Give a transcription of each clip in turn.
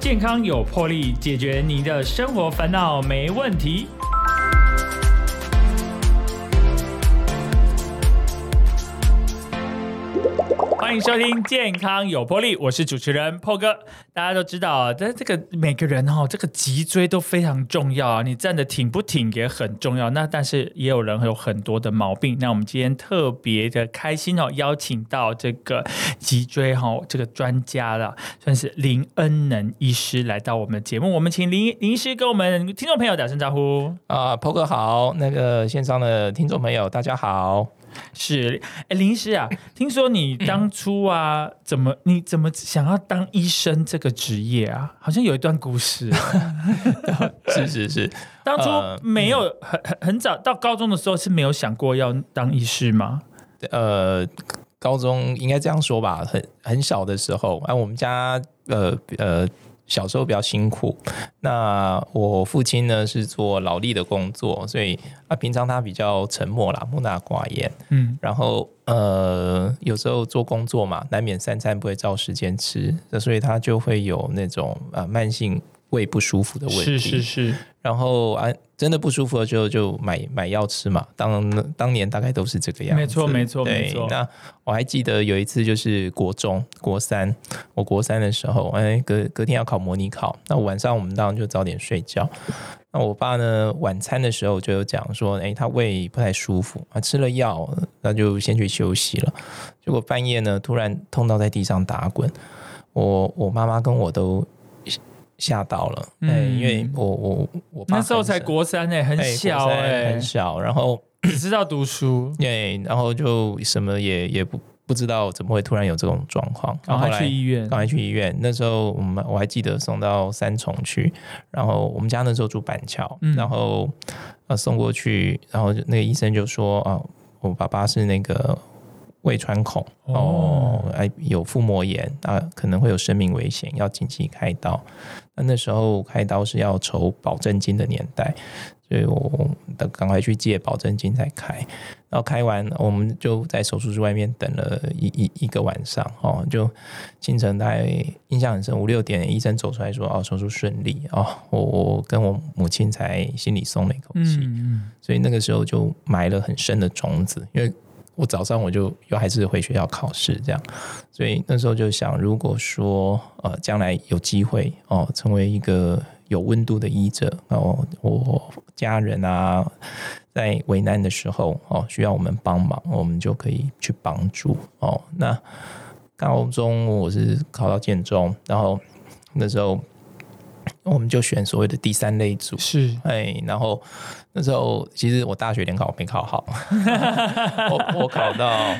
健康有魄力，解决你的生活烦恼没问题。欢迎收听《健康有魄力》，我是主持人破哥。大家都知道啊，但这个每个人哦，这个脊椎都非常重要啊。你站的挺不挺也很重要。那但是也有人有很多的毛病。那我们今天特别的开心哦，邀请到这个脊椎哈这个专家了，算是林恩能医师来到我们的节目。我们请林林医师跟我们听众朋友打声招呼啊，破哥好，那个线上的听众朋友大家好。是，哎，林医师啊，听说你当初啊，怎么你怎么想要当医生这个职业啊？好像有一段故事。是是是，当初没有很很很早到高中的时候是没有想过要当医师吗？呃，高中应该这样说吧，很很小的时候，哎，我们家呃呃。小时候比较辛苦，那我父亲呢是做劳力的工作，所以啊平常他比较沉默啦，木讷寡言，嗯，然后呃有时候做工作嘛，难免三餐不会照时间吃，所以他就会有那种啊慢性胃不舒服的问题，是是是，然后啊。真的不舒服了就就买买药吃嘛，当当年大概都是这个样子。没错没错没错。那我还记得有一次就是国中国三，我国三的时候，哎隔隔天要考模拟考，那晚上我们当然就早点睡觉。那我爸呢晚餐的时候就有讲说，哎他胃不太舒服啊，吃了药那就先去休息了。结果半夜呢突然痛到在地上打滚，我我妈妈跟我都。吓到了，嗯，因为我我我那时候才国三哎，很小哎，很小，然后 只知道读书，对，然后就什么也也不不知道怎么会突然有这种状况，然后去医院，赶快去医院。那时候我们我还记得送到三重去，然后我们家那时候住板桥，然后呃送过去，然后那个医生就说啊，我爸爸是那个。胃穿孔。哦，哎，有腹膜炎啊，可能会有生命危险，要紧急开刀。那那时候开刀是要筹保证金的年代，所以我等赶快去借保证金再开。然后开完，我们就在手术室外面等了一一一个晚上哦，就清晨大概印象很深，五六点医生走出来说哦手术顺利哦，我我跟我母亲才心里松了一口气。嗯，所以那个时候就埋了很深的种子，因为。我早上我就又还是回学校考试这样，所以那时候就想，如果说呃将来有机会哦，成为一个有温度的医者，然后我家人啊在为难的时候哦需要我们帮忙，我们就可以去帮助哦。那高中我是考到建中，然后那时候。我们就选所谓的第三类组，是。哎，然后那时候其实我大学联考没考好，我我考到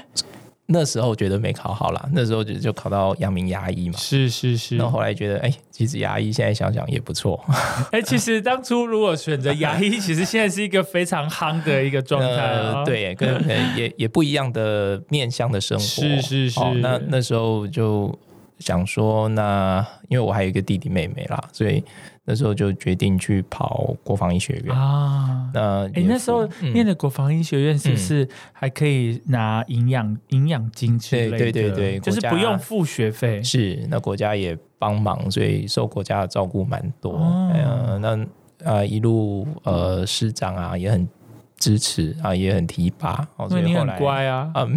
那时候觉得没考好啦，那时候就就考到阳明牙医嘛，是是是，然后后来觉得哎，其实牙医现在想想也不错，哎，其实当初如果选择牙医，其实现在是一个非常夯的一个状态，对，跟也也不一样的面向的生活，是是是，那那时候就。想说，那因为我还有一个弟弟妹妹啦，所以那时候就决定去跑国防医学院啊。那哎，那时候念的国防医学院是不是还可以拿营养营养金之类的？对对对，就是不用付学费。是，那国家也帮忙，所以受国家的照顾蛮多。嗯，那啊一路呃师长啊也很支持啊，也很提拔。所以你很乖啊啊。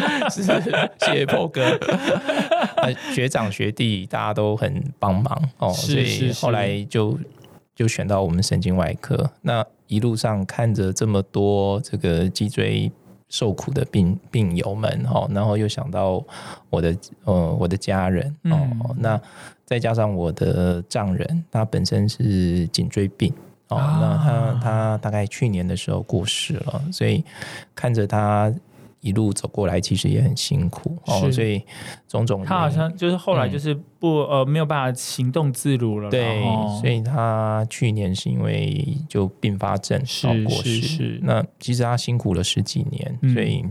是，谢谢破哥，学长学弟大家都很帮忙哦，所以后来就就选到我们神经外科。那一路上看着这么多这个脊椎受苦的病病友们哦，然后又想到我的呃我的家人哦，那再加上我的丈人，他本身是颈椎病哦，那他他大概去年的时候过世了，所以看着他。一路走过来，其实也很辛苦哦，所以种种他好像就是后来就是不呃没有办法行动自如了，对，所以他去年是因为就并发症是是是，那其实他辛苦了十几年，所以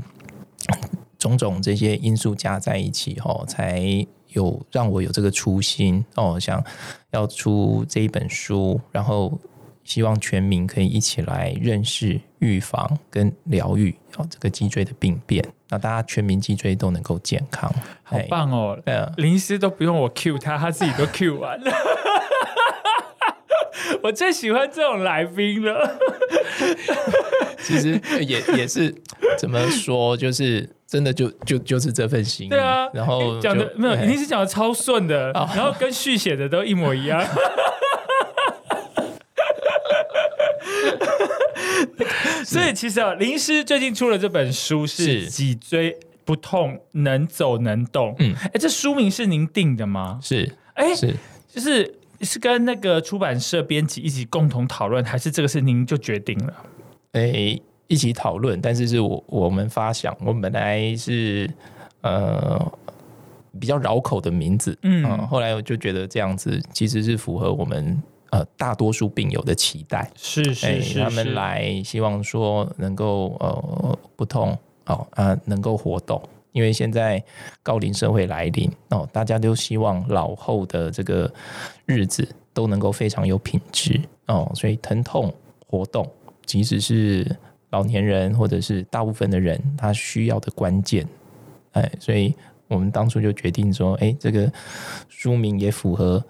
种种这些因素加在一起哦，才有让我有这个初心哦，想要出这一本书，然后。希望全民可以一起来认识、预防跟疗愈哦这个脊椎的病变，那大家全民脊椎都能够健康，好棒哦！呃，林医师都不用我 Q 他，他自己都 Q 完了。我最喜欢这种来宾了。其实也也是怎么说，就是真的就就就是这份心。对啊，然后讲的没有，林医师讲的超顺的，然后跟续写的都一模一样。所以其实啊，林师最近出了这本书，是脊椎不痛能走能动。嗯，哎，这书名是您定的吗？是，哎，是，就是是跟那个出版社编辑一起共同讨论，还是这个是您就决定了？哎，一起讨论，但是是我我们发想，我们本来是呃比较绕口的名字，嗯，后来我就觉得这样子其实是符合我们。呃，大多数病友的期待是是是，他们来希望说能够呃不痛哦啊能够活动，因为现在高龄社会来临哦，大家都希望老后的这个日子都能够非常有品质哦，所以疼痛活动即使是老年人或者是大部分的人他需要的关键，哎，所以我们当初就决定说，哎，这个书名也符合。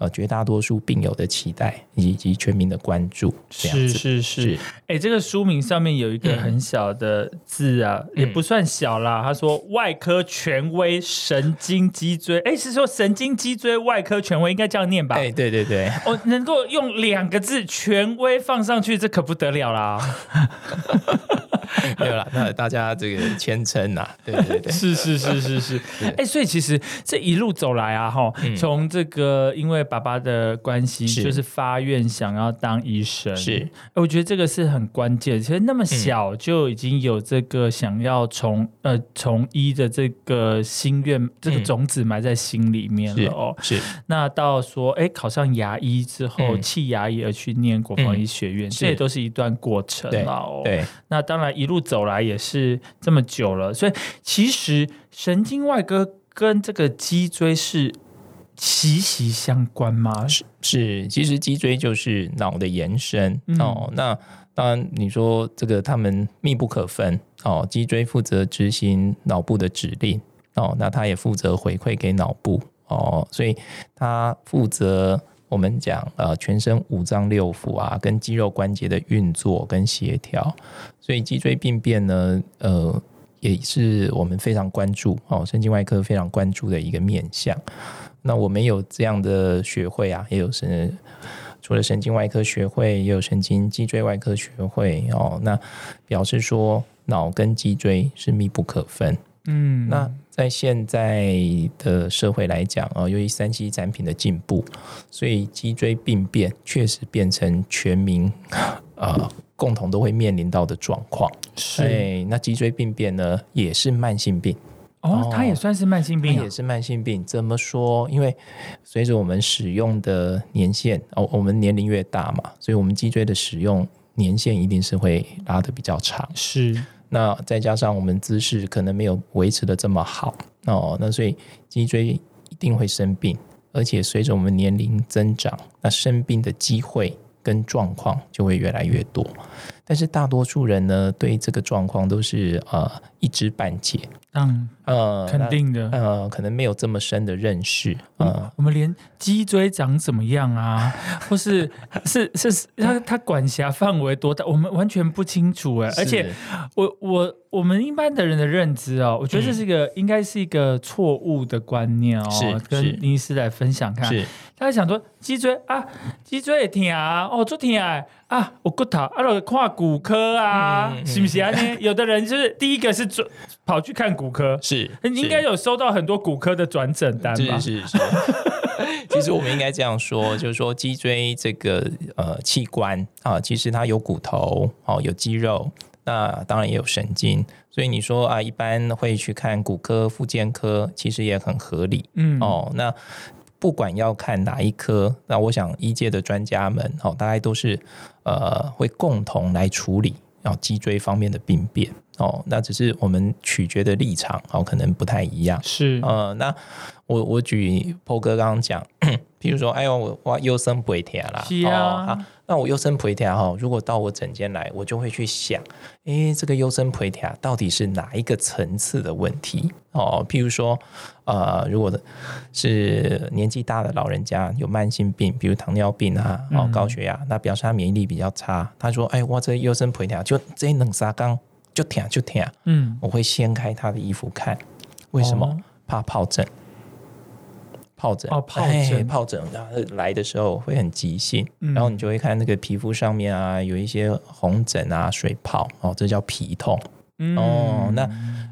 呃，绝大多数病友的期待以及全民的关注，是是是。哎，这个书名上面有一个很小的字啊，也不算小啦。他说：“外科权威神经脊椎。”哎，是说神经脊椎外科权威，应该这样念吧？哎，对对对。哦，能够用两个字“权威”放上去，这可不得了啦。没有啦，那大家这个谦称呐，对对对，是是是是是。哎，所以其实这一路走来啊，哈，从这个因为爸爸的关系，就是发愿想要当医生，是，我觉得这个是很关键。其实那么小就已经有这个想要从呃从医的这个心愿，这个种子埋在心里面了哦。是，那到说哎考上牙医之后弃牙医而去念国防医学院，这也都是一段过程啊。对，那当然。一路走来也是这么久了，所以其实神经外科跟这个脊椎是息息相关吗？是是，其实脊椎就是脑的延伸哦。那当然你说这个他们密不可分哦。脊椎负责执行脑部的指令哦，那他也负责回馈给脑部哦，所以他负责。我们讲呃，全身五脏六腑啊，跟肌肉关节的运作跟协调，所以脊椎病变呢，呃，也是我们非常关注哦，神经外科非常关注的一个面向。那我们有这样的学会啊，也有是，除了神经外科学会，也有神经脊椎外科学会哦。那表示说，脑跟脊椎是密不可分。嗯，那。在现在的社会来讲啊，由于三 C 产品的进步，所以脊椎病变确实变成全民啊共同都会面临到的状况。是，那脊椎病变呢，也是慢性病哦，它也算是慢性病，也是慢性病。怎么说？因为随着我们使用的年限哦，我们年龄越大嘛，所以我们脊椎的使用年限一定是会拉的比较长。是。那再加上我们姿势可能没有维持的这么好哦，那所以脊椎一定会生病，而且随着我们年龄增长，那生病的机会跟状况就会越来越多。但是大多数人呢，对这个状况都是呃一知半解，嗯呃肯定的，呃可能没有这么深的认识，呃我们连脊椎长怎么样啊，或是是是它它管辖范围多大，我们完全不清楚哎，而且我我我们一般的人的认知哦，我觉得这是一个应该是一个错误的观念哦，是跟林医师来分享看，是。大家想说脊椎啊，脊椎也挺啊，哦做疼啊。啊，我骨头啊，我跨骨科啊，是不是啊？你 有的人就是第一个是转跑去看骨科，是你应该有收到很多骨科的转诊单吧？是是是。其实我们应该这样说，就是说脊椎这个呃器官啊，其实它有骨头哦，有肌肉，那当然也有神经，所以你说啊，一般会去看骨科、复健科，其实也很合理。嗯哦，那。不管要看哪一科，那我想医界的专家们，哦，大概都是呃会共同来处理，然后脊椎方面的病变，哦，那只是我们取决的立场，哦，可能不太一样。是，呃，那我我举 PO 哥刚刚讲，譬如说，哎呦，我我腰酸背痛啦，是啊好那我腰酸背痛哈，如果到我诊间来，我就会去想，哎，这个腰酸背痛到底是哪一个层次的问题？哦，譬如说，呃，如果是年纪大的老人家有慢性病，比如糖尿病啊，哦，高血压，那表示他免疫力比较差。他说，哎，我这腰酸背痛就这冷沙缸就舔就舔，嗯，我会掀开他的衣服看，为什么？哦怕疱疹。疱疹哦疱哎疹疱疹，然后来的时候会很急性，嗯然后你就会看那个皮肤上面啊有一些红疹啊、水泡哦，这叫皮痛嗯哦。那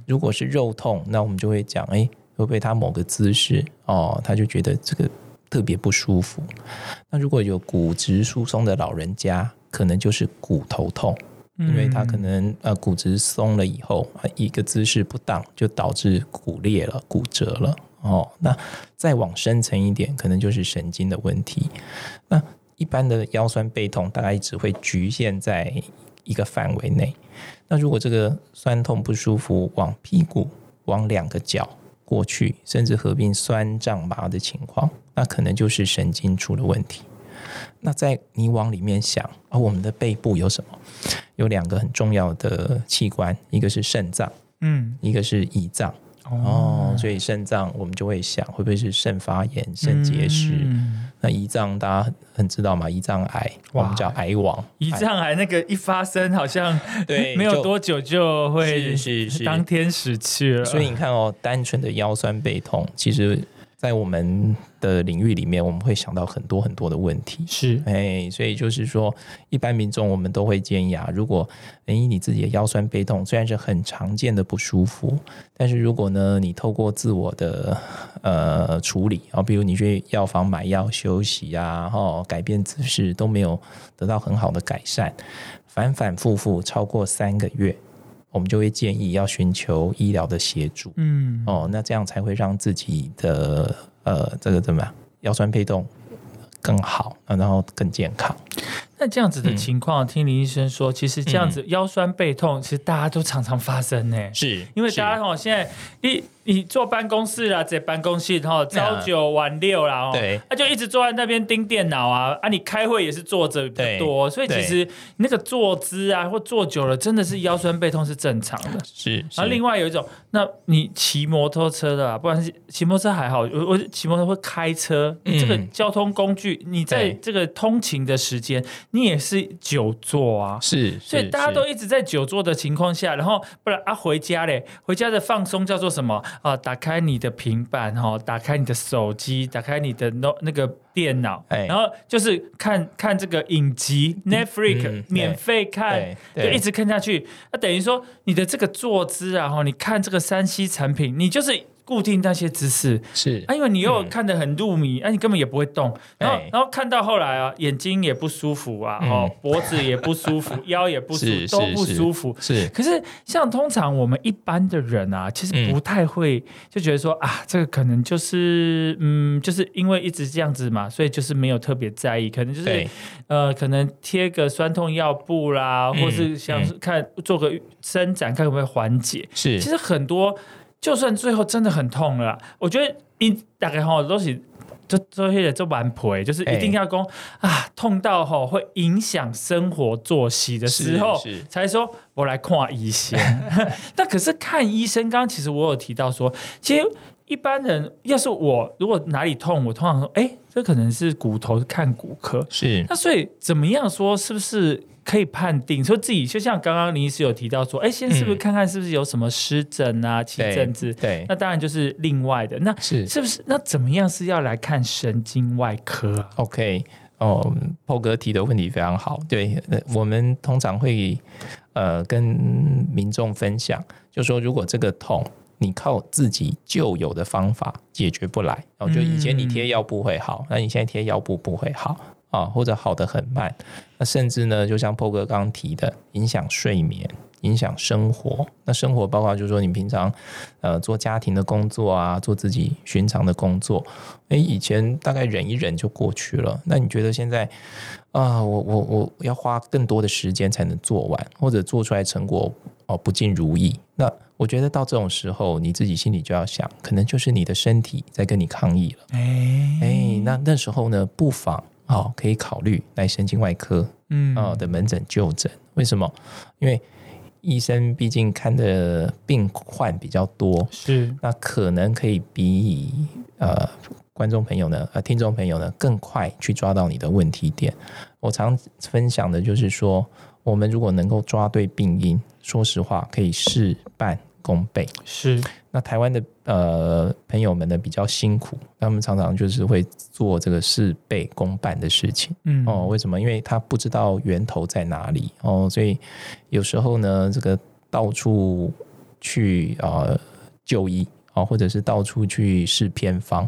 如果是肉痛，那我们就会讲，哎，会不会他某个姿势哦，他就觉得这个特别不舒服？那如果有骨质疏松的老人家，可能就是骨头痛。因为他可能呃骨质松了以后，啊一个姿势不当，就导致骨裂了、骨折了哦。那再往深层一点，可能就是神经的问题。那一般的腰酸背痛，大概只会局限在一个范围内。那如果这个酸痛不舒服往屁股、往两个脚过去，甚至合并酸胀麻的情况，那可能就是神经出了问题。那在你往里面想啊，我们的背部有什么？有两个很重要的器官，一个是肾脏，嗯一个是胰脏。哦，所以肾脏我们就会想，会不会是肾发炎、肾结石？嗯那胰脏大家很很知道嘛，胰脏癌我们叫癌王。胰脏癌那个一发生，好像对 没有多久就会是是是当天死去了。所以你看哦，单纯的腰酸背痛，其实在我们的领域里面，我们会想到很多很多的问题。是哎，所以就是说，一般民众我们都会建议啊，如果哎你自己的腰酸背痛虽然是很常见的不舒服，但是如果呢你透过自我的呃处理啊，比如你去药房买药休息啊，哈、改变姿势都没有得到很好的改善，反反复复超过三个月，我们就会建议要寻求医疗的协助。嗯哦，那这样才会让自己的呃这个怎么样腰酸背痛更好，啊然后更健康。那这样子的嗯。情况，听林医生说，其实这样子腰酸背痛，其实大家都常常发生呢。是因为大家哦，现在你你坐办公室啦，在办公室哈，朝九晚六啦哦，对。那就一直坐在那边盯电脑啊啊，你开会也是坐着比较多，所以其对。实那个坐姿啊或坐久了，真的是腰酸背痛是正常的。是，然后另外有一种，那你骑摩托车的、啊，不然是骑摩托车还好，我我骑摩托车会开车，你这个嗯交通工具，你在这个通勤的时间，你也是久坐啊。是，所以大家都一直在久坐的情况下，然后不然啊回家嘞，回家的放松叫做什么啊？打开你的平板哈、打开你的手机，打开你的 no 那个电脑，哎然后就是看看这个影集 Netflix、嗯免费看，就一直看下去。那等于说你的这个坐姿啊，哈，你看这个山西产品，你就是。固定那些姿势。是。啊，因为你又看得很入迷，啊，你根本也不会动，然后哎然后看到后来啊，眼睛也不舒服啊，嗯。哦，脖子也不舒服，腰也不舒服，都不舒服。是可是像通常我们一般的人啊，其实嗯不太会就觉得说啊，这个可能就是嗯，就是因为一直这样子嘛，所以就是没有特别在意，可能就是呃，可能贴个酸痛药布啦，嗯或是想嗯。看做个伸展，看会不会缓解。是。其实很多，就算最后真的很痛了，我觉得一大概吼都是。就这些就蛮陪，就是一定要讲、啊，痛到吼会影响生活作息的时候才说我来看医生。那可是看医生，刚刚其实我有提到说，其实一般人要是我如果哪里痛，我通常说，哎，这可能是骨头，看骨科。是那所以怎么样说，是不是可以判定说自己就像刚刚林医师有提到说，哎，先是不是嗯看看是不是有什么湿疹啊、起对疹子？对那当然就是另外的。那是是不是那怎么样是要来看神经外科啊？OK 哦，PO 哥提的问题非常好。对，呃我们通常会呃跟民众分享，就说如果这个痛。你靠自己旧有的方法解决不来，然后就以前你贴药布会好，那你现在贴药布不会好啊，或者好的很慢，那甚至呢，就像 PO 哥刚刚提的，影响睡眠，影响生活。那生活包括就是说你平常呃做家庭的工作啊，做自己寻常的工作，诶，以前大概忍一忍就过去了。那你觉得现在啊、我我我要花更多的时间才能做完，或者做出来成果哦不尽如意，那我觉得到这种时候，你自己心里就要想，可能就是你的身体在跟你抗议了。哎哎，那那时候呢，不妨哦，可以考虑来神经外科嗯哦的门诊就诊。为什么？因为医生毕竟看的病患比较多，是那可能可以比呃观众朋友呢，呃听众朋友呢更快去抓到你的问题点。我常分享的就是说，我们如果能够抓对病因，说实话可以事半功倍。是那台湾的呃朋友们呢比较辛苦，他们常常就是会做这个事倍功半的事情。嗯哦，为什么？因为他不知道源头在哪里哦，所以有时候呢，这个到处去呃就医哦，或者是到处去试偏方，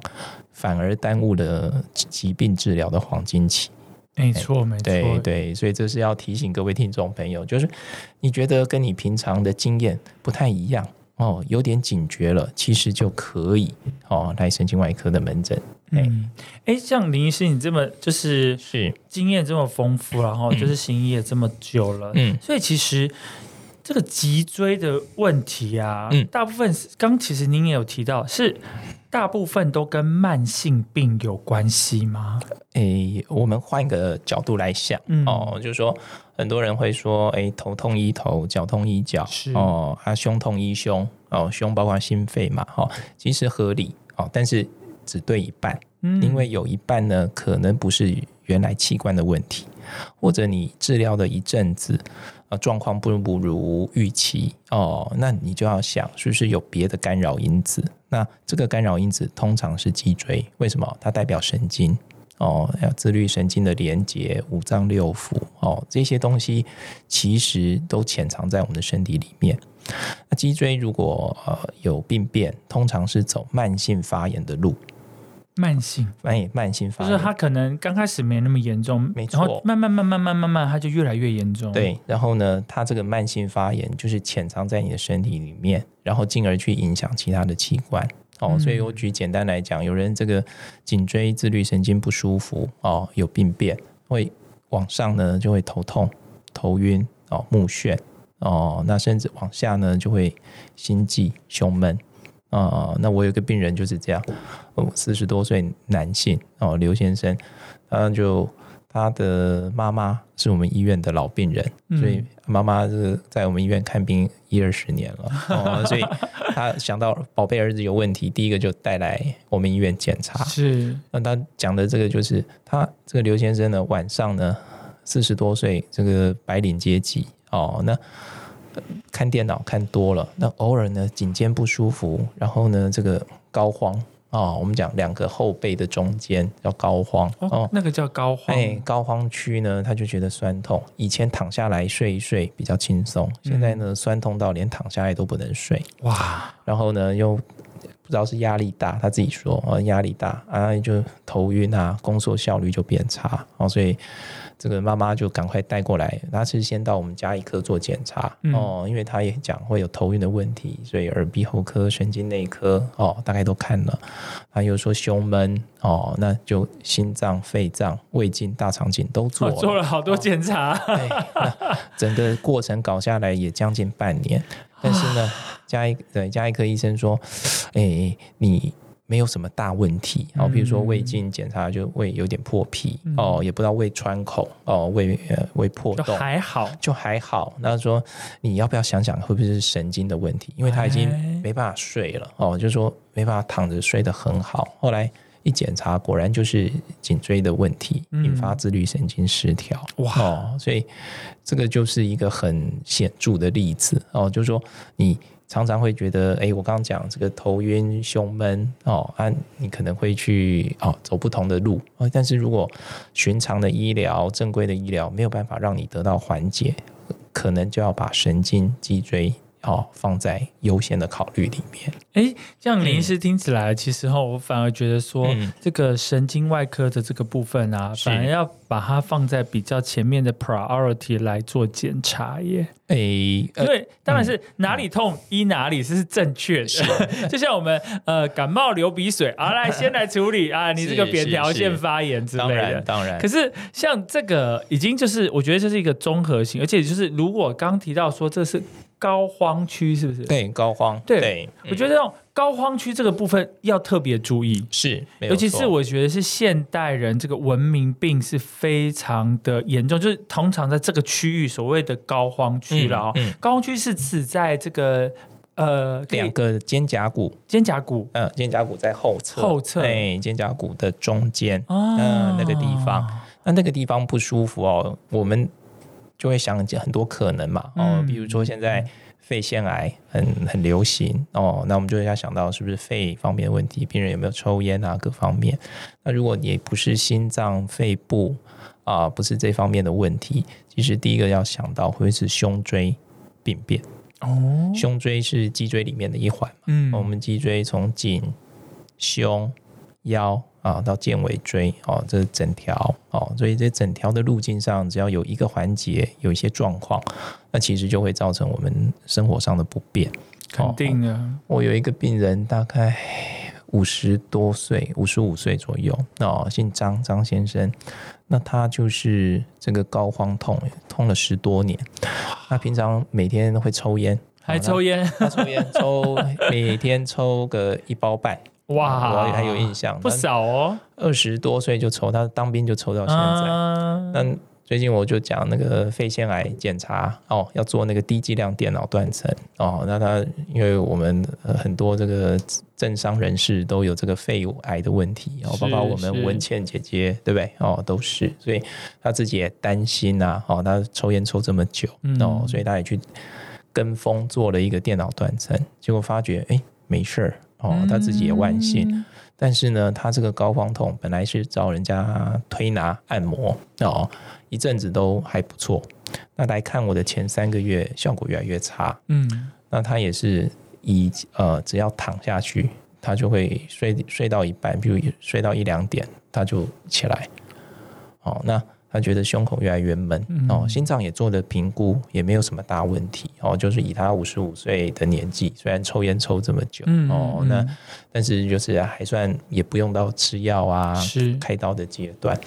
反而耽误了疾病治疗的黄金期。没错没错，对对，所以这是要提醒各位听众朋友，就是你觉得跟你平常的经验不太一样哦，有点警觉了，其实就可以哦来神经外科的门诊。哎、嗯，哎，像林医师，你这么就是是，经验这么丰富，然后就是行医也这么久了，嗯。所以其实这个脊椎的问题啊，嗯。大部分是刚其实您也有提到，是大部分都跟慢性病有关系吗？诶，我们换个角度来想、嗯。哦，就是说很多人会说，诶，头痛医头，脚痛医脚，是。哦，啊，胸痛医胸，哦，胸包括心肺嘛，哈、哦，其实合理哦，但是只对一半，嗯。因为有一半呢，可能不是原来器官的问题，或者你治疗了一阵子，呃，状况不不如预期哦，那你就要想是不是有别的干扰因子？那这个干扰因子通常是脊椎，为什么？它代表神经。哦，要自律神经的连接、五脏六腑哦，这些东西其实都潜藏在我们的身体里面。那脊椎如果呃有病变，通常是走慢性发炎的路，慢性，慢慢性发炎。就是它可能刚开始没那么严重，没错然后慢慢慢慢慢慢慢，它就越来越严重。，对，然后呢，它这个慢性发炎就是潜藏在你的身体里面，然后进而去影响其他的器官。哦，所以我举简单来讲，有人这个颈椎自律神经不舒服哦，有病变，会往上呢就会头痛、头晕哦、目眩哦，那甚至往下呢就会心悸、胸闷。哦，那我有个病人就是这样，哦，四十多岁男性哦，刘先生，他就他的妈妈是我们医院的老病人，嗯。所以妈妈是在我们医院看病一二十年了，哦，所以他想到宝贝儿子有问题，第一个就带来我们医院检查。是。那他讲的这个就是他这个刘先生呢，晚上呢四十多岁，这个白领阶级哦，那呃看电脑看多了，那偶尔呢颈肩不舒服，然后呢这个高肓哦，我们讲两个后背的中间叫高肓哦哦，那个叫高肓，哎，膏肓区呢，他就觉得酸痛。以前躺下来睡一睡比较轻松，现在呢酸痛到连躺下来都不能睡，哇，然后呢又不知道是压力大，他自己说哦压力大啊，就头晕啊，工作效率就变差哦，所以这个妈妈就赶快带过来，她是先到我们家医科做检查、嗯。哦，因为她也讲会有头晕的问题，所以耳鼻喉科、神经内科哦大概都看了，她又说胸闷哦，那就心脏、肺脏、胃镜、大肠镜都做我了，做了好多检查，对，那整个过程搞下来也将近半年，但是呢，加一对加一科医生说，哎、你没有什么大问题。哦，比如说胃镜检查就胃有点破皮、哦，也不知道胃穿孔哦，胃呃胃破就洞。还好，就还好，那说你要不要想想会不会是神经的问题？因为他已经哎。没办法睡了哦，就说没办法躺着睡得很好。后来一检查，果然就是颈椎的问题，嗯。引发自律神经失调。哇。哦，所以这个就是一个很显著的例子。哦，就是说你常常会觉得，哎，我刚刚讲这个头晕、胸闷哦，啊，你可能会去哦走不同的路。哦，但是如果寻常的医疗、正规的医疗没有办法让你得到缓解，可能就要把神经、脊椎哦放在优先的考虑里面。哎，这样林医师听起来，其实哈，我反而觉得说，嗯这个神经外科的这个部分啊，反而要把它放在比较前面的 priority 来做检查耶。哎，因呃，为当然是哪里痛医哪里是正确的，就像我们呃感冒流鼻水，啊来先来处理 啊，你这个是扁桃是是腺发炎之类的。然当然可，是像这个已经就是我觉得这是一个综合性，而且就是如果刚提到说这是膏肓区，是不是？对，高荒。对对，我觉得这种高荒区这个部分要特别注意。是，尤其是我觉得是现代人这个文明病是非常的严重，就是通常在这个区域所谓的高荒区了哦。嗯嗯膏肓区是指在这个呃两个肩胛骨，肩胛骨呃，肩胛骨在后侧，后侧对，肩胛骨的中间，啊嗯那个地方，那那个地方不舒服哦，我们就会想很多可能嘛，哦，嗯。比如说现在肺腺癌很很流行。哦，那我们就要想到是不是肺方面的问题，病人有没有抽烟啊，各方面。那如果你不是心脏、肺部啊、不是这方面的问题，其实第一个要想到会是胸椎病变。哦，胸椎是脊椎里面的一环嘛，嗯。我们脊椎从颈、胸、腰啊到剑尾椎哦，这整条哦，所以这整条的路径上，只要有一个环节有一些状况，那其实就会造成我们生活上的不便。肯定的，我有一个病人，大概五十多岁，五十五岁左右哦，姓张，张先生。那他就是这个膏肓痛，痛了十多年。他平常每天会抽烟，还抽烟，他抽烟抽每天抽个一包半，哇，我还有印象，不少哦。二十多岁就抽，他当兵就抽到现在。嗯那最近我就讲那个肺腺癌检查哦，要做那个低剂量电脑断层哦。那他因为我们呃很多这个政商人士都有这个肺癌的问题哦，是包括我是们文倩姐姐对不对哦，都是，所以他自己也担心呐、哦，他抽烟抽这么久哦，嗯所以他也去跟风做了一个电脑断层，结果发觉哎没事儿哦，他自己也万幸。嗯但是呢，他这个高方痛本来是找人家推拿按摩哦，一阵子都还不错。那来看我的前三个月，效果越来越差。嗯，那他也是以呃，只要躺下去，他就会睡睡到一半，比如睡到一两点，他就起来。哦，那他觉得胸口越来越闷，哦，心脏也做了评估，也没有什么大问题。哦，就是以他五十五岁的年纪，虽然抽烟抽这么久，嗯哦，嗯那但是就是还算也不用到吃药啊，是开刀的阶段。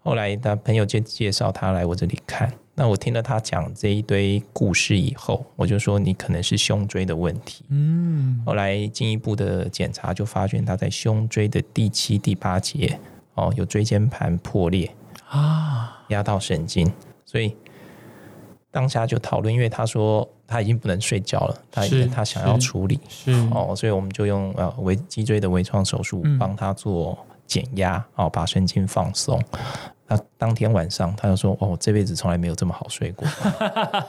后来他朋友介介绍他来我这里看，那我听了他讲这一堆故事以后，我就说你可能是胸椎的问题。嗯，后来进一步的检查就发现他在胸椎的第七、第八节哦有椎间盘破裂，啊，压到神经，所以当下就讨论，因为他说他已经不能睡觉了，他是他想要是处理是，哦，所以我们就用呃微脊椎的微创手术嗯帮他做减压哦，把神经放松。那当天晚上他就说：“哦，这辈子从来没有这么好睡过。”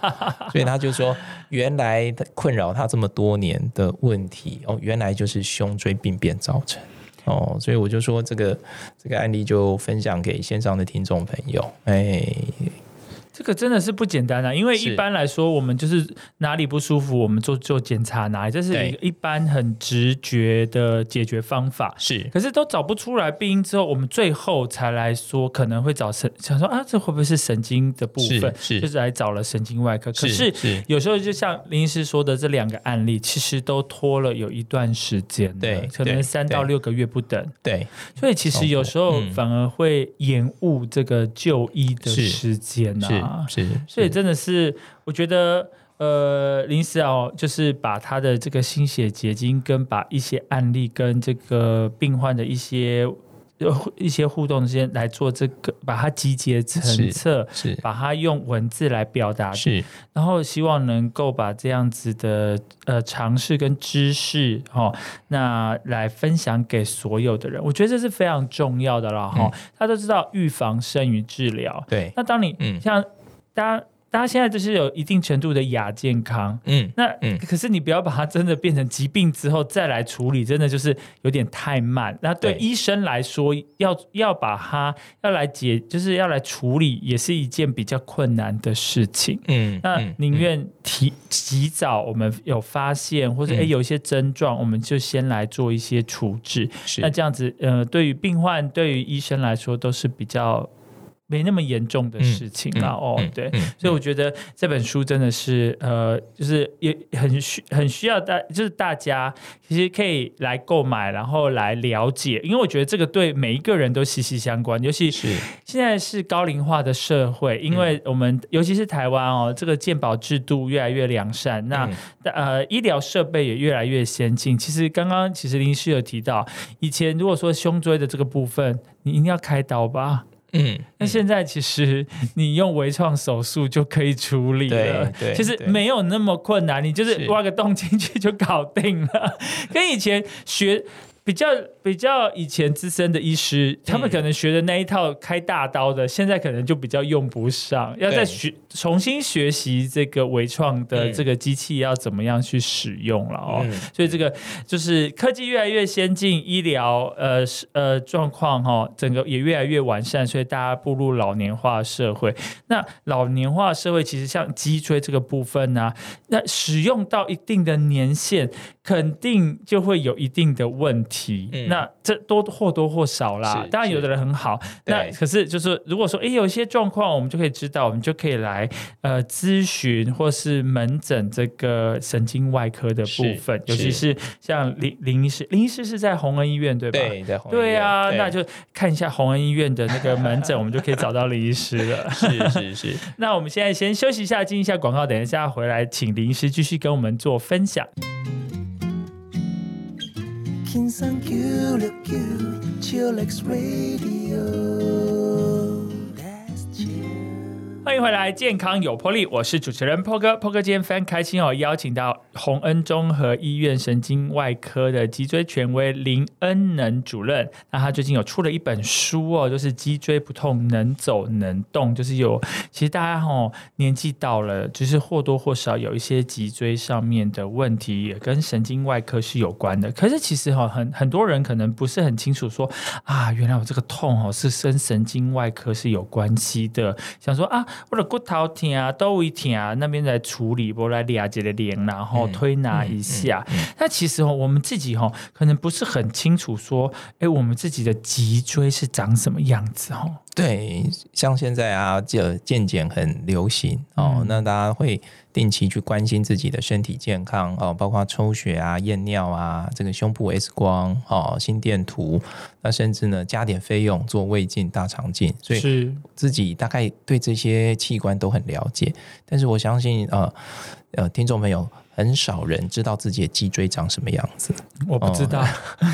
所以他就说，原来的困扰他这么多年的问题哦，原来就是胸椎病变造成。哦，所以我就说这个这个案例就分享给线上的听众朋友，哎，这个真的是不简单啊！因为一般来说，我们就是哪里不舒服，我们做做检查哪里，这是一个一般很直觉的解决方法。是可是都找不出来病因之后，我们最后才来说可能会找神，想说啊，这会不会是神经的部分？是是就是来找了神经外科。可是是有时候就像林医师说的，这两个案例其实都拖了有一段时间了，对可能三到六个月不等。对所以其实有时候嗯反而会延误这个就医的是时间啊。是是，所以真的是，我觉得呃，林思瑶就是把他的这个心血结晶，跟把一些案例跟这个病患的一些呃一些互动之间来做这个，把它集结成册。是把它用文字来表达，是然后希望能够把这样子的呃尝试跟知识哦，那来分享给所有的人，我觉得这是非常重要的了哈。大家都知道预防胜于治疗，对，那当你嗯像大家大家现在就是有一定程度的亚健康。嗯那嗯可是你不要把它真的变成疾病之后再来处理，真的就是有点太慢。那对对医生来说，要要把它要来解，就是要来处理，也是一件比较困难的事情。嗯，那嗯宁愿提及早，我们有发现或者嗯诶有一些症状，我们就先来做一些处置。是那这样子，呃，对于病患、对于医生来说都是比较没那么严重的事情了哦。对，所以我觉得这本书真的是呃，就是也很需很需要大，就是大家其实可以来购买，然后来了解，因为我觉得这个对每一个人都息息相关，尤其是现在是高龄化的社会，因为我们尤其是台湾哦，这个健保制度越来越良善，那呃医疗设备也越来越先进。其实刚刚其实林医师有提到，以前如果说胸椎的这个部分，你一定要开刀吧？嗯，那现在其实你用微创手术就可以处理了，其实没有那么困难，你就是。挖个洞进去就搞定了，跟以前学。比较比较以前资深的医师，他们可能学的那一套开大刀的，现在可能就比较用不上，要再学重新学习这个微创的这个机器要怎么样去使用了哦。所以这个就是科技越来越先进，医疗呃呃状况哈，整个也越来越完善，所以大家步入老年化社会。那老年化社会其实像脊椎这个部分呢，那使用到一定的年限，肯定就会有一定的问题。题，那这多或多或少啦。当然有的人很好，那可是就是如果说哎有一些状况，我们就可以知道，我们就可以来呃咨询或是门诊这个神经外科的部分，尤其是像林林医师，林医师是在洪恩医院对吧？对，在对啊，那就看一下洪恩医院的那个门诊，我们就可以找到林医师了。是是是。那我们现在先休息一下，进一下广告，等一下回来，请林医师继续跟我们做分享。轻松 Q 六 Q Chillax Radio。欢迎回来，健康有魄力，我是主持人 Po 哥。Po 哥今天非常开心哦，邀请到洪恩综合医院神经外科的脊椎权威林恩能主任。那他最近有出了一本书哦，就是脊椎不痛能走能动，就是有其实大家哈年纪到了，就是或多或少有一些脊椎上面的问题，也跟神经外科是有关的。可是其实哈很很多人可能不是很清楚，说啊，原来我这个痛哦是跟神经外科是有关系的，想说啊。或者骨头疼啊、都会疼啊，那边在处理，我来俩解的脸，然后推拿一下。那其实哦，我们自己哦，可能不是很清楚说，哎，我们自己的脊椎是长什么样子哦。对，像现在啊，这健检很流行哦，那大家会定期去关心自己的身体健康哦，包括抽血啊、验尿啊，这个胸部 X 光哦、心电图，那甚至呢加点费用做胃镜、大肠镜，所以自己大概对这些器官都很了解。但是我相信呃呃，听众朋友。很少人知道自己的脊椎长什么样子，我不知道。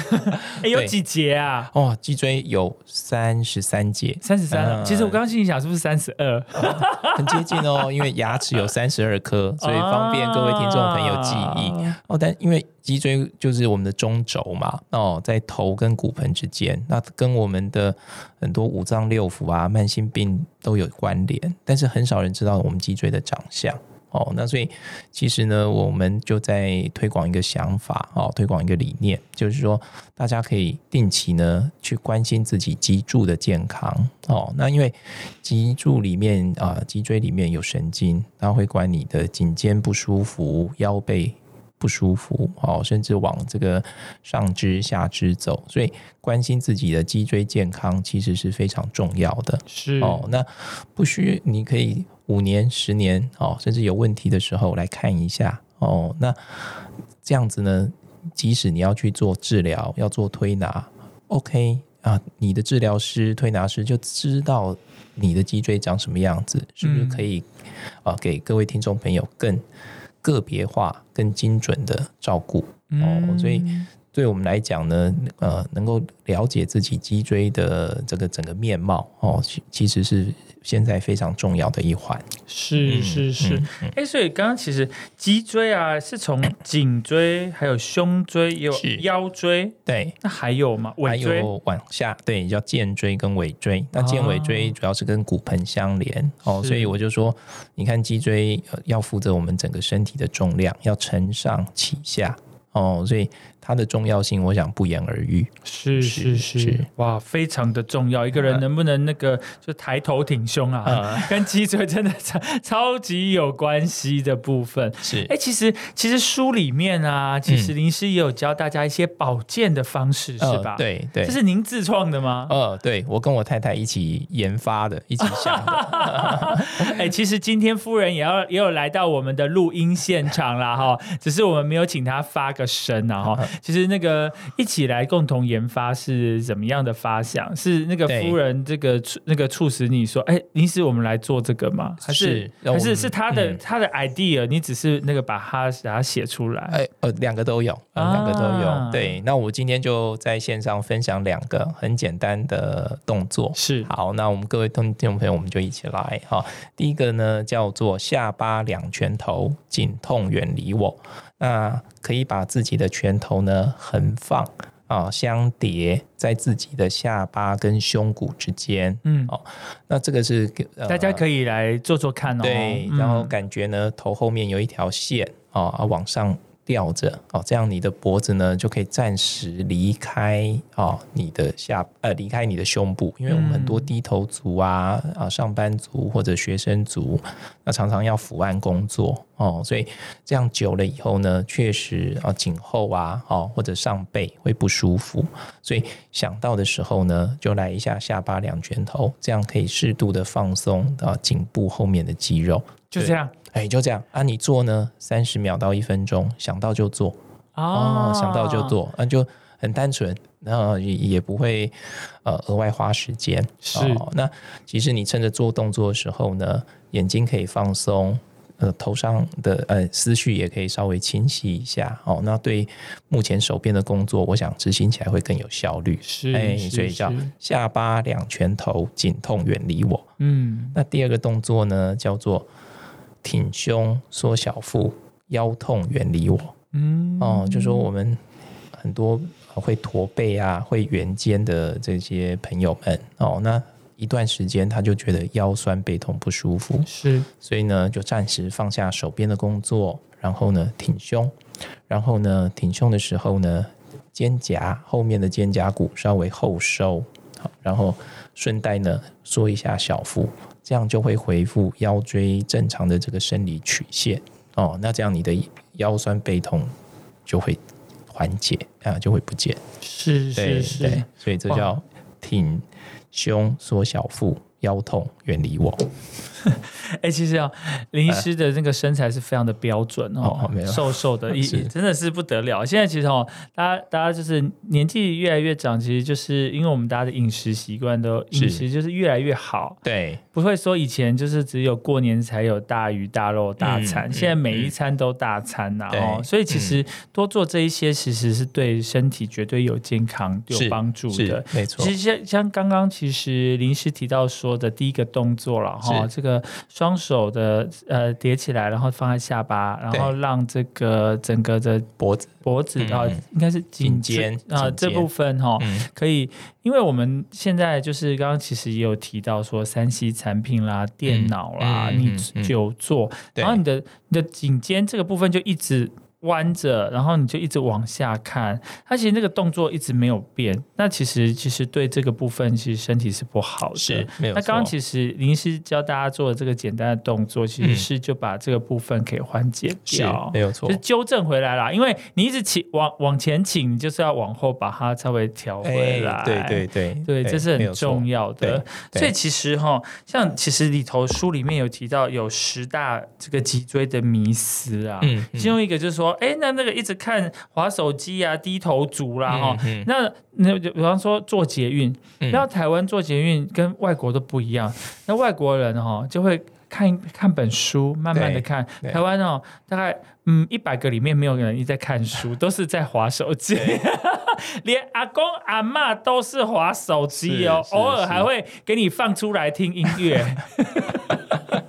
哎，有几节啊？哦，脊椎有三十三节，三十三。其实我刚刚心里想，是不是三十二？很接近哦，因为牙齿有三十二颗，所以方便各位听众朋友记忆。哦，但因为脊椎就是我们的中轴嘛，哦，在头跟骨盆之间，那跟我们的很多五脏六腑啊、慢性病都有关联，但是很少人知道我们脊椎的长相。哦，那所以其实呢，我们就在推广一个想法，哦，推广一个理念，就是说大家可以定期呢去关心自己脊柱的健康。哦，那因为脊柱里面啊，脊椎里面有神经，它会管你的颈肩不舒服、腰背不舒服，哦，甚至往这个上肢、下肢走。所以关心自己的脊椎健康其实是非常重要的。是哦，那不需你可以。五年、十年哦，甚至有问题的时候来看一下哦。那这样子呢，即使你要去做治疗、要做推拿，OK 啊，你的治疗师、推拿师就知道你的脊椎长什么样子，是不是可以啊？给各位听众朋友更个别化、更精准的照顾哦。所以对我们来讲呢，呃，能够了解自己脊椎的这个整个面貌哦，其其实是。现在非常重要的一环。是是是，哎，所以刚刚其实脊椎啊，是从颈椎，还有胸椎，也有腰椎，对，那还有吗？还有往下，对，叫肩椎跟尾椎。那肩尾椎主要是跟骨盆相连哦，所以我就说，你看脊椎要负责我们整个身体的重量，要承上启下哦，所以它的重要性，我想不言而喻。是是是，是哇，非常的重要。一个人能不能那个就抬头挺胸啊，啊跟脊椎真的超超级有关系的部分。是哎，其实其实书里面啊，其实林师也有教大家一些保健的方式，是吧？呃，对对这，是您自创的吗？呃，对我跟我太太一起研发的，一起想的。哎、其实今天夫人也要也有来到我们的录音现场啦，哈，只是我们没有请她发个声啊，哈。其实那个一起来共同研发是怎么样的发想？是那个夫人这个促那个促使你说，哎、临时我们来做这个吗？还是是还是是他的、嗯他的 idea，你只是那个把它把它写出来？哎呃，两个都有，呃两个都有。啊对，那我今天就在线上分享两个很简单的动作。是好，那我们各位听听众朋友，我们就一起来哈。第一个呢叫做下巴两拳头，颈痛远离我。那可以把自己的拳头呢横放啊，相叠在自己的下巴跟胸骨之间。嗯哦那这个是、呃大家可以来做做看哦。对，嗯然后感觉呢，头后面有一条线哦，啊往上吊着哦，这样你的脖子呢就可以暂时离开哦你的下呃离开你的胸部，因为我们很多低头族啊啊上班族或者学生族，那常常要伏案工作哦，所以这样久了以后呢，确实啊颈后啊哦或者上背会不舒服，所以想到的时候呢，就来一下下巴两拳头，这样可以适度的放松啊颈部后面的肌肉。就这样哎，就这样啊！你做呢，三十秒到一分钟，想到就做哦，想到就。做，那、就很单纯，然后也也不会呃额外花时间。是哦，那其实你趁着做动作的时候呢，眼睛可以放松。呃，头上的呃思绪也可以稍微清晰一下哦。那对目前手边的工作，我想执行起来会更有效率。是哎，所以叫下巴两拳头，颈痛远离我。嗯，那第二个动作呢，叫做挺胸缩小腹，腰痛远离我。嗯。哦，就说我们很多呃会驼背啊、会圆肩的这些朋友们哦，那一段时间他就觉得腰酸背痛不舒服，是。所以呢就暂时放下手边的工作，然后呢挺胸，然后呢挺胸的时候呢，肩胛后面的肩胛骨稍微后收，好，然后顺带呢缩一下小腹，这样就会恢复腰椎正常的这个生理曲线哦。那这样你的腰酸背痛就会缓解啊，就会不见。是是是，，所以这叫挺胸缩小腹，腰痛远离我。哎、其实啊，林医师的那个身材是非常的标准哦，哦没有。瘦瘦的，一真的是不得了。现在其实哦，大家大家就是年纪越来越长，其实就是因为我们大家的饮食习惯都饮食就是越来越好，对，不会说以前就是只有过年才有大鱼大肉大餐，嗯现在每一餐都大餐呐、对哦，所以其实多做这一些，其实是对身体绝对有健康有帮助的。没错。其，实像像刚刚其实林师提到说的第一个动作了哈，这个双手的呃叠起来，然后放在下巴，然后让这个整个的脖子，脖子啊、应该是颈颈肩啊这部分哈、嗯，可以，因为我们现在就是刚刚其实也有提到说，三 C 产品啦、电脑啦，你久坐，然后你的你的颈肩这个部分就一直弯着，然后你就一直往下看，它其实那个动作一直没有变，那其实其实对这个部分其实身体是不好的。是没有。那刚刚其实林医师教大家做的这个简单的动作，其实嗯是就把这个部分给缓解是掉，没有错就是，纠正回来啦。因为你一直请往往前请，你就是要往后把它稍微调回来。哎对对对对，这是很重要的。所以其实哈，像其实里头书里面有提到有十大这个脊椎的迷思啊。嗯，嗯其中一个就是说，哎，那那个一直看滑手机啊，低头族啦，哈、嗯嗯那那就比方说做捷运，嗯然后台湾做捷运跟外国都不一样，那外国人哈就会看看本书，慢慢的看。台湾哦，大概嗯一百个里面没有人一直在看书，都是在划手机。连阿公阿妈都是划手机哦，偶尔还是会给你放出来听音乐。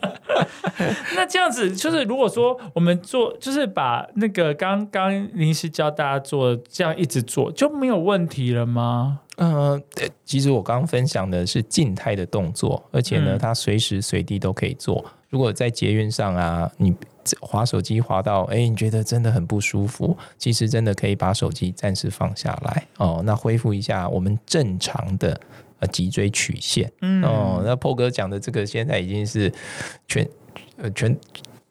那这样子，就是如果说我们做，就是把那个刚刚临时教大家做，这样一直做就没有问题了吗？呃，其实我刚刚分享的是静态的动作，而且呢，嗯它随时随地都可以做。如果在捷运上啊，你滑手机滑到，哎，你觉得真的很不舒服，其实真的可以把手机暂时放下来哦，那恢复一下我们正常的呃脊椎曲线。嗯哦，那 PO 哥讲的这个现在已经是全呃全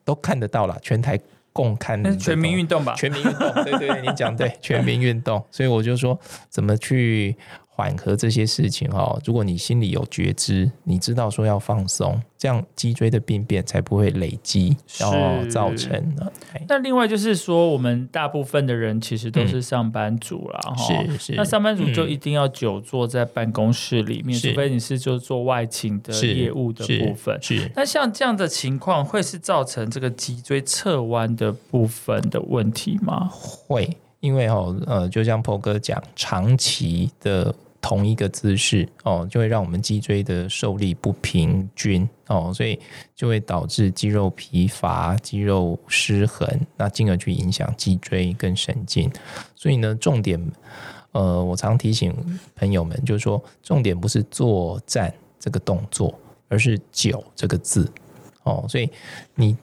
都看得到了，全台共看的全民运动吧？全民运动，对对对，你讲对，全民运动。所以我就说，怎么去缓和这些事情哦？如果你心里有觉知，你知道说要放松，这样脊椎的病变才不会累积，然后造成了。哎那另外就是说，我们大部分的人其实都是上班族啦，哈、是是，那上班族就嗯一定要久坐在办公室里面，除非你是就做外勤的是业务的部分。是那像这样的情况，会是造成这个脊椎侧弯的部分的问题吗？会，因为哦，呃，就像 PO 哥讲，长期的同一个姿势哦，就会让我们脊椎的受力不平均哦，所以就会导致肌肉疲乏、肌肉失衡，那进而去影响脊椎跟神经。所以呢，重点，呃，我常提醒朋友们，就是说，重点不是坐站这个动作，而是久这个字哦，所以你。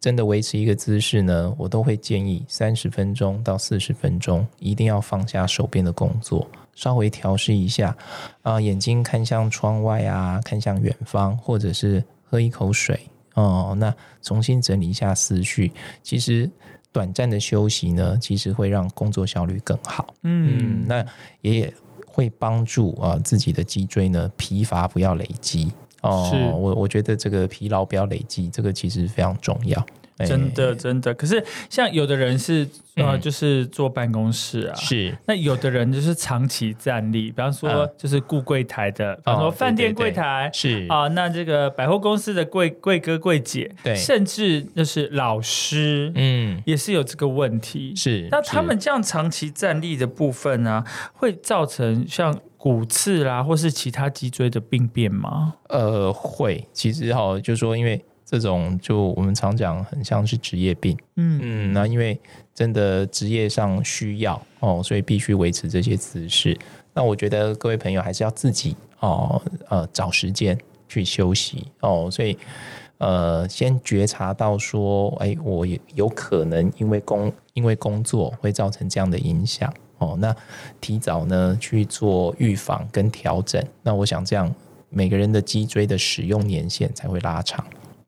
真的维持一个姿势呢，我都会建议三十分钟到四十分钟，一定要放下手边的工作，稍微调试一下啊、眼睛看向窗外啊，看向远方，或者是喝一口水哦。那重新整理一下思绪，其实短暂的休息呢，其实会让工作效率更好。嗯，嗯，那也会帮助啊、自己的脊椎呢疲乏不要累积。哦是，我我觉得这个疲劳不要累积，这个其实非常重要。哎真的真的。可是像有的人是呃，嗯就是坐办公室啊，是那有的人就是长期站立，比方说嗯就是顾柜台的，比方说哦饭店柜台。是啊，那这个百货公司的柜柜哥柜姐，对甚至就是老师，嗯也是有这个问题。是。那他们这样长期站立的部分呢、会造成像骨刺啦，或是其他脊椎的病变吗？呃会，其实哈，就是说因为这种就我们常讲很像是职业病，嗯嗯，那因为真的职业上需要哦，所以必须维持这些姿势。那我觉得各位朋友还是要自己哦呃找时间去休息哦，所以呃先觉察到说，哎，我也有可能因为工因为工作会造成这样的影响哦，那提早呢去做预防跟调整。那我想这样每个人的脊椎的使用年限才会拉长。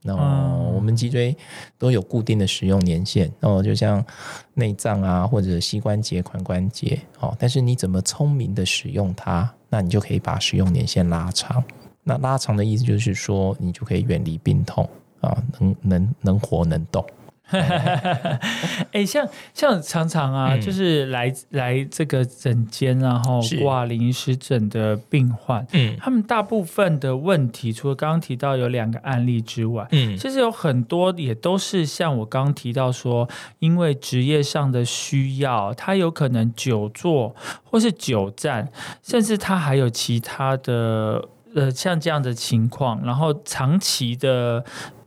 那、嗯我们脊椎都有固定的使用年限，哦，就像内脏啊或者膝关节、髋关节，哦，但是你怎么聪明的使用它，那你就可以把使用年限拉长。那拉长的意思就是说，你就可以远离病痛啊，能能能活能动。哎、像像常常啊，嗯。就是来来这个诊间，然后挂临时诊的病患，嗯。他们大部分的问题，除了刚刚提到有两个案例之外，嗯。其实有很多也都是像我刚刚提到说，因为职业上的需要，他有可能久坐或是久站，甚至他还有其他的呃像这样的情况，然后长期的。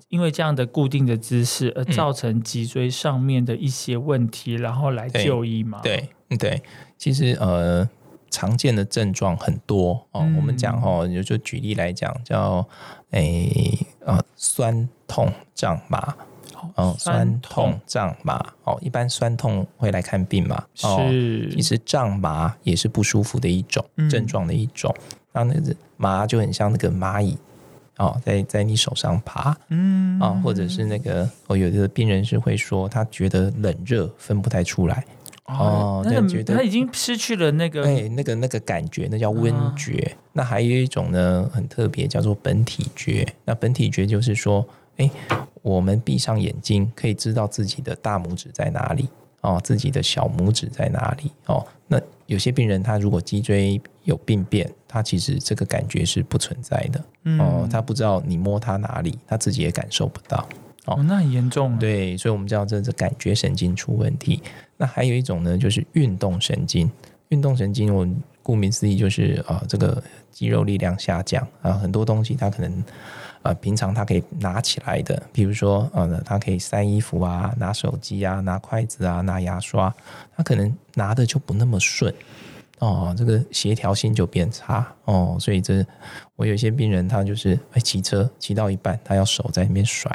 因为这样的固定的姿势而造成脊椎上面的一些问题，然后来就医嘛？，对嗯对，其实呃常见的症状很多哦。嗯我们讲哦，就就举例来讲，叫诶呃酸痛胀麻。哦，酸酸痛痛胀麻哦，一般酸痛会来看病嘛？哦，是其实胀麻也是不舒服的一种嗯症状的一种。那那个麻就很像那个蚂蚁哦，在在你手上爬嗯啊、或者是那个哦，有的病人是会说他觉得冷热分不太出来，哦那个对觉得他已经失去了那个哎，那个那个感觉，那叫温啊觉。那还有一种呢，很特别，叫做本体觉。那本体觉就是说，哎，我们闭上眼睛，可以知道自己的大拇指在哪里哦，自己的小拇指在哪里哦。那有些病人他如果脊椎有病变，他其实这个感觉是不存在的哦，嗯他不知道你摸他哪里，他自己也感受不到。哦，那很严重啊。对，所以我们知道这是感觉神经出问题。那还有一种呢，就是运动神经。运动神经，我顾名思义就是啊、这个肌肉力量下降啊、很多东西它可能啊平常他可以拿起来的，比如说呃，他可以塞衣服啊、拿手机啊、拿筷子啊、拿牙刷，他可能拿的就不那么顺。哦，这个协调性就变差哦，所以这我有一些病人，他就是哎骑车骑到一半，他要手在那边甩，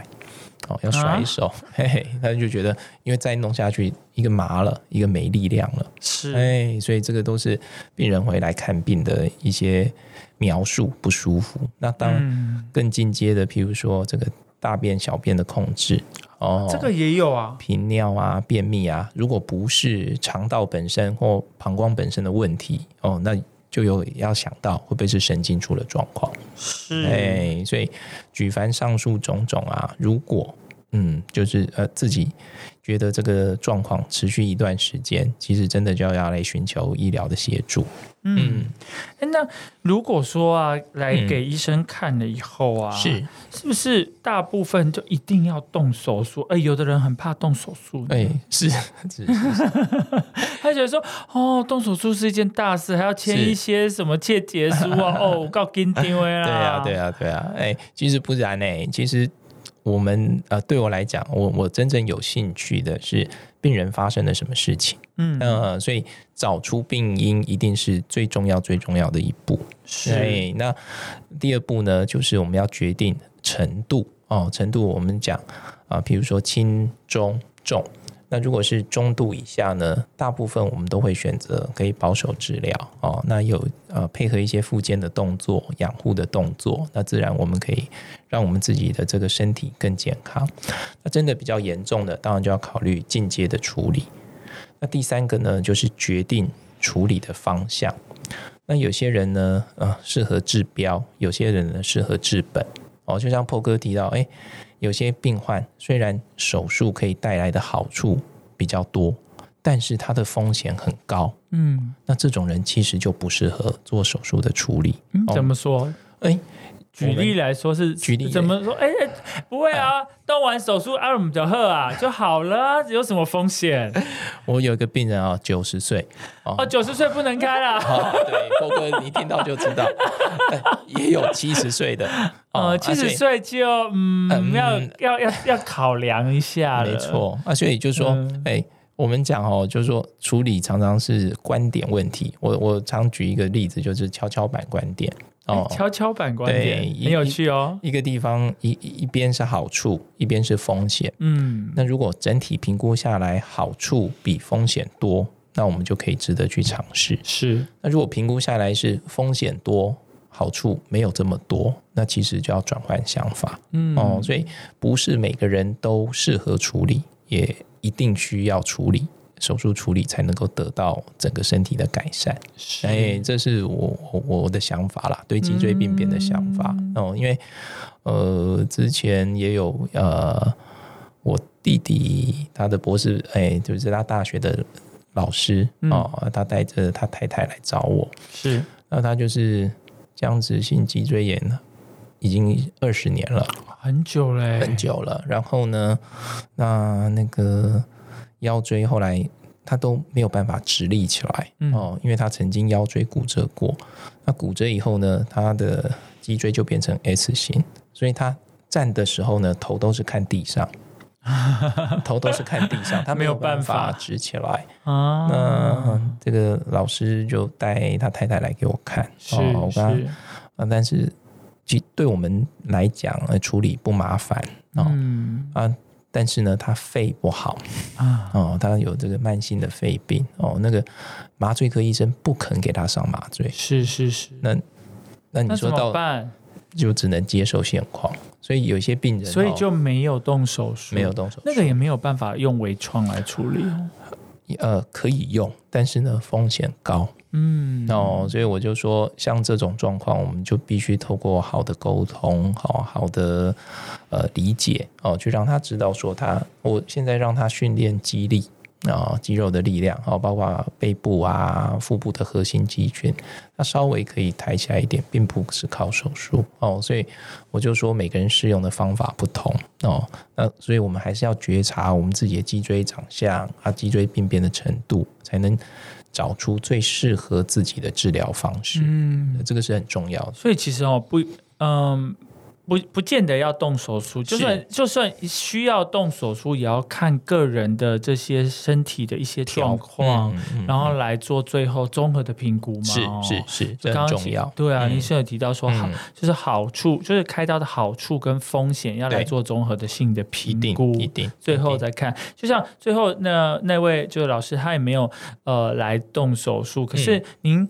哦要甩手，嘿嘿，他就觉得因为再弄下去，一个麻了，一个没力量了，是哎，所以这个都是病人回来看病的一些描述不舒服。那当嗯。更进阶的，譬如说这个大便、小便的控制哦，这个也有啊，频尿啊、便秘啊，如果不是肠道本身或膀胱本身的问题哦，那就有要想到会不会是神经出了状况。是。哎，所以举凡上述种种啊，如果嗯，就是呃自己觉得这个状况持续一段时间，其实真的就要来寻求医疗的协助。嗯，哎，那如果说啊，来给医生看了以后啊，是，是不是大部分就一定要动手术？哎，有的人很怕动手术，哎，是是是是，他觉得说，哦，动手术是一件大事，还要签一些什么切结书啊，哦，我告紧张的啦。对啊，对啊，对啊，哎，其实不然呢、其实我们呃，对我来讲，我我真正有兴趣的是病人发生了什么事情。嗯，呃，所以找出病因一定是最重要、最重要的一步。是，对，那第二步呢，就是我们要决定程度哦，程度我们讲啊，比如说轻、中、重。那如果是中度以下呢，大部分我们都会选择可以保守治疗哦。那有呃配合一些复健的动作、养护的动作，那自然我们可以让我们自己的这个身体更健康。那真的比较严重的，当然就要考虑进阶的处理。那第三个呢，就是决定处理的方向。那有些人呢，呃，适合治标；有些人呢，适合治本。哦，就像破哥提到，哎，有些病患虽然手术可以带来的好处比较多，但是它的风险很高。嗯那这种人其实就不适合做手术的处理。嗯，哦怎么说？哎，举例来说是举例怎么说？哎、哎，不会啊，动完手术阿姆就喝啊就好了啊，有什么风险？我有一个病人啊，九十岁哦，九十岁不能开啦。哦，对，波哥你听到就知道，哎也有七十岁的，哦呃，七十岁就嗯，嗯要要要要考量一下了。没，错啊，所以就说，哎、嗯我们讲哦，就是说处理常常是观点问题。我我常举一个例子，就是跷跷板观点哦，跷跷板观点对很有趣哦。一个地方一一一边是好处，一边是风险。嗯，那如果整体评估下来，好处比风险多，那我们就可以值得去尝试。是那如果评估下来是风险多，好处没有这么多，那其实就要转换想法。嗯哦，所以不是每个人都适合处理，也一定需要处理手术处理才能够得到整个身体的改善。是哎，这是我我我的想法啦，对脊椎病变的想法。哦，因为呃之前也有呃我弟弟他的博士，哎，就是他大学的老师哦，他带着他太太来找我，是那他就是僵直性脊椎炎了，已经二十年了。很久嘞，很久了。然后呢，那那个腰椎后来他都没有办法直立起来、嗯哦，因为他曾经腰椎骨折过。那骨折以后呢，他的脊椎就变成 S 型，所以他站的时候呢，头都是看地上。头都是看地上，他没有办办法法直起来。啊，那这个老师就带他太太来给我看，是是，啊，但是其对我们来讲，呃，处理不麻烦哦、嗯啊，但是呢，他肺不好。啊，哦，他有这个慢性的肺病。哦，那个麻醉科医生不肯给他上麻醉，是是是，那那你那怎么说到办？就只能接受现况，所以有些病人、哦，所以就没有动手术，没有动手术，那个也没有办法用微创来处理哦。呃可以用，但是呢风险高嗯，哦，所以我就说，像这种状况，我们就必须透过好的沟通，好好的呃理解哦，去让他知道说他，我现在让他训练肌力啊、肌肉的力量，哦，包括背部啊、腹部的核心肌群，它稍微可以抬起来一点，并不是靠手术哦，所以我就说每个人适用的方法不同哦，那所以我们还是要觉察我们自己的脊椎长相啊、脊椎病变的程度，才能找出最适合自己的治疗方式。嗯，这个是很重要的。所以其实哦不，嗯。不不见得要动手术，就算就算需要动手术，也要看个人的这些身体的一些状况，然后来做最后综合的评估嘛。是是是，这很重要。对啊，您是有提到说好，就是好处，就是开刀的好处跟风险要来做综合的性的评估，一定最后再看。就像最后那那位就是老师，他也没有呃来动手术，可是您。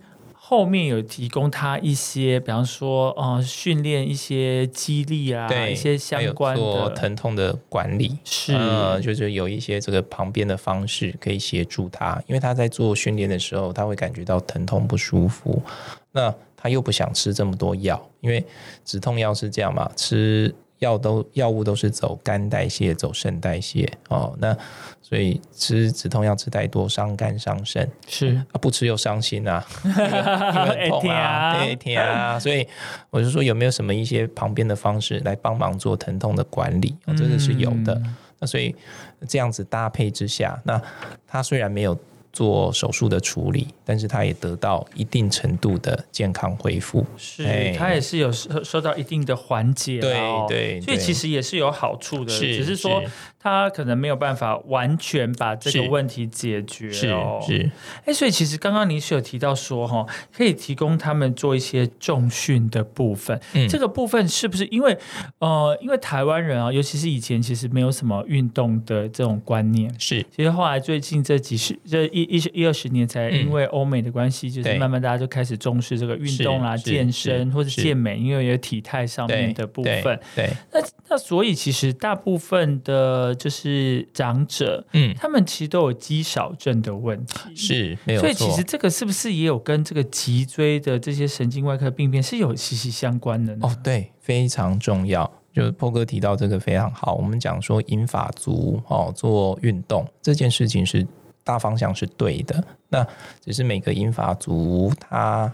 后面有提供他一些，比方说，呃，训练一些激励啊，一些相关的疼痛的管理，是，就是有一些这个旁边的方式可以协助他，因为他在做训练的时候，他会感觉到疼痛不舒服，那他又不想吃这么多药，因为止痛药是这样嘛，吃。药都药物都是走肝代谢，走肾代谢哦。那所以吃止痛药吃太多，伤肝伤肾是啊，不吃又伤心啊，很痛啊，对天啊。所以我就说有没有什么一些旁边的方式来帮忙做疼痛的管理？这个是有的。那所以这样子搭配之下，那他虽然没有。做手术的处理，但是他也得到一定程度的健康恢复，是，他也是有受受到一定的缓解，对对，所以其实也是有好处的，只是说。他可能没有办法完全把这个问题解决哦。是，哎，所以其实刚刚你是有提到说哈，可以提供他们做一些重训的部分。嗯，这个部分是不是因为呃，因为台湾人啊，尤其是以前其实没有什么运动的这种观念。是，其实后来最近这几十这一一一二十年，才因为欧美的关系，就是慢慢大家就开始重视这个运动啦、健身或者健美，因为有体态上面的部分。对，那那所以其实大部分的。就是长者，嗯，他们其实都有肌少症的问题，是没有所以其实这个是不是也有跟这个脊椎的这些神经外科病变是有息息相关的呢？哦，对，非常重要。就是波哥提到这个非常好。我们讲说银发族哦，做运动这件事情是大方向是对的，那只是每个银发族他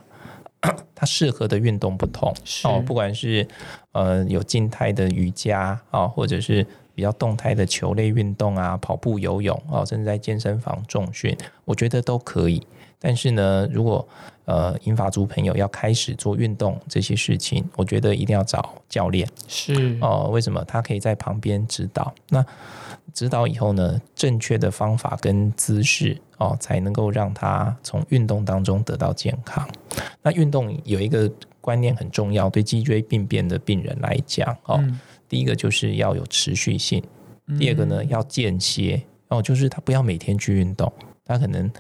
他适合的运动不同哦，不管是呃有静态的瑜伽啊，或者是。比较动态的球类运动啊，跑步、游泳啊，甚至在健身房重训，我觉得都可以。但是呢，如果呃英法族朋友要开始做运动这些事情，我觉得一定要找教练。是哦，为什么？他可以在旁边指导。那指导以后呢，正确的方法跟姿势哦，才能够让他从运动当中得到健康。那运动有一个观念很重要，对脊椎病变的病人来讲哦。第一个就是要有持续性，第二个呢要间歇。哦，就是他不要每天去运动，他可能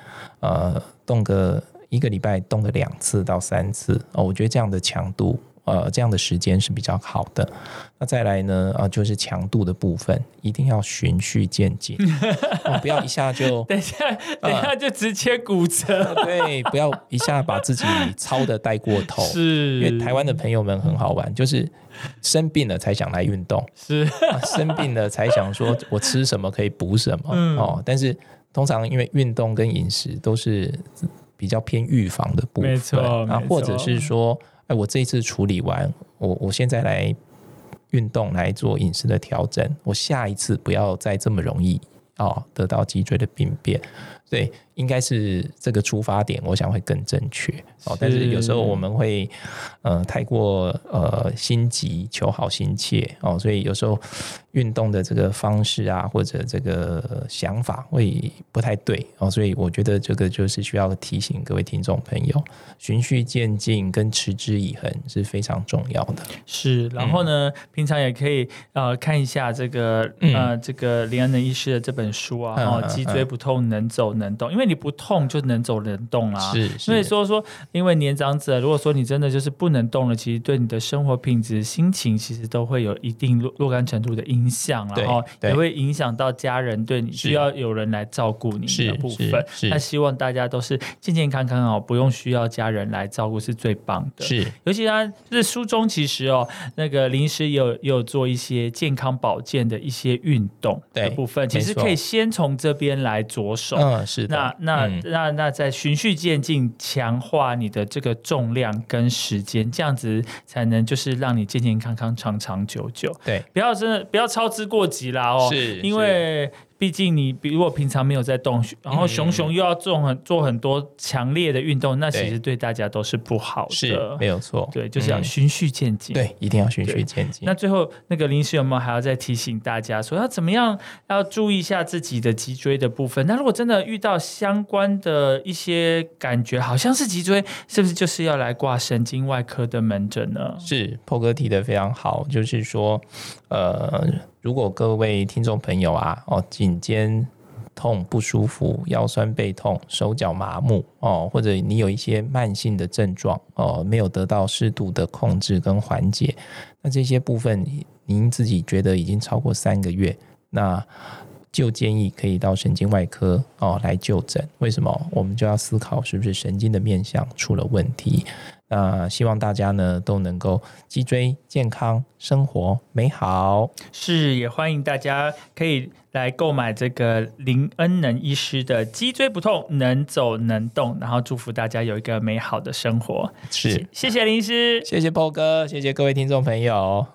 呃动个一个礼拜动个两次到三次。哦，我觉得这样的强度呃这样的时间是比较好的。那再来呢啊就是强度的部分一定要循序渐进，不要一下就 等一下等一下就直接骨折，对，不要一下把自己操的带过头，是。因为台湾的朋友们很好玩，就是。生病了才想来运动，是。生病了才想说我吃什么可以补什么。哦。但是通常因为运动跟饮食都是比较偏预防的部分。啊，或者是说，哎，我这一次处理完，我我现在来运动来做饮食的调整，我下一次不要再这么容易哦得到脊椎的病变。对，应该是这个出发点，我想会更正确哦。但是有时候我们会呃太过呃心急求好心切哦，所以有时候运动的这个方式啊，或者这个想法会不太对哦。所以我觉得这个就是需要提醒各位听众朋友，循序渐进跟持之以恒是非常重要的。是，然后呢，平常也可以呃看一下这个呃这个林安的医师的这本书啊，哦，脊椎不痛能走。能动，因为你不痛就能走能动啦。是，所以说说，因为年长者，如果说你真的就是不能动了，其实对你的生活品质、心情，其实都会有一定若若干程度的影响，然后也会影响到家人对你需要有人来照顾你的部分。那希望大家都是健健康康哦，不用需要家人来照顾是最棒的。是，尤其他是书中其实哦，那个临时有有做一些健康保健的一些运动的部分，其实可以先从这边来着手。嗯。是那那那那在循序渐进强化你的这个重量跟时间，这样子才能就是让你健健康康长长久久。对，不要真的不要操之过急啦哦，是，因为。毕竟你比如果平常没有在动，然后熊熊又要做很做很多强烈的运动，那其实对大家都是不好的。是，没有错。对，就是要循序渐进。对，一定要循序渐进。那最后那个临时有没有还要再提醒大家说要怎么样要注意一下自己的脊椎的部分？那如果真的遇到相关的一些感觉，好像是脊椎，是不是就是要来挂神经外科的门诊呢？是，破哥提的非常好，就是说，呃。如果各位听众朋友啊，哦，颈肩痛不舒服，腰酸背痛，手脚麻木哦，或者你有一些慢性的症状哦，没有得到适度的控制跟缓解，那这些部分您自己觉得已经超过三个月，那就建议可以到神经外科哦来就诊。为什么？我们就要思考是不是神经的面向出了问题。那希望大家呢都能够脊椎健康，生活美好。是，也欢迎大家可以来购买这个林恩能医师的脊椎不痛，能走能动，然后祝福大家有一个美好的生活。是，谢谢林医师，谢谢波哥，谢谢各位听众朋友。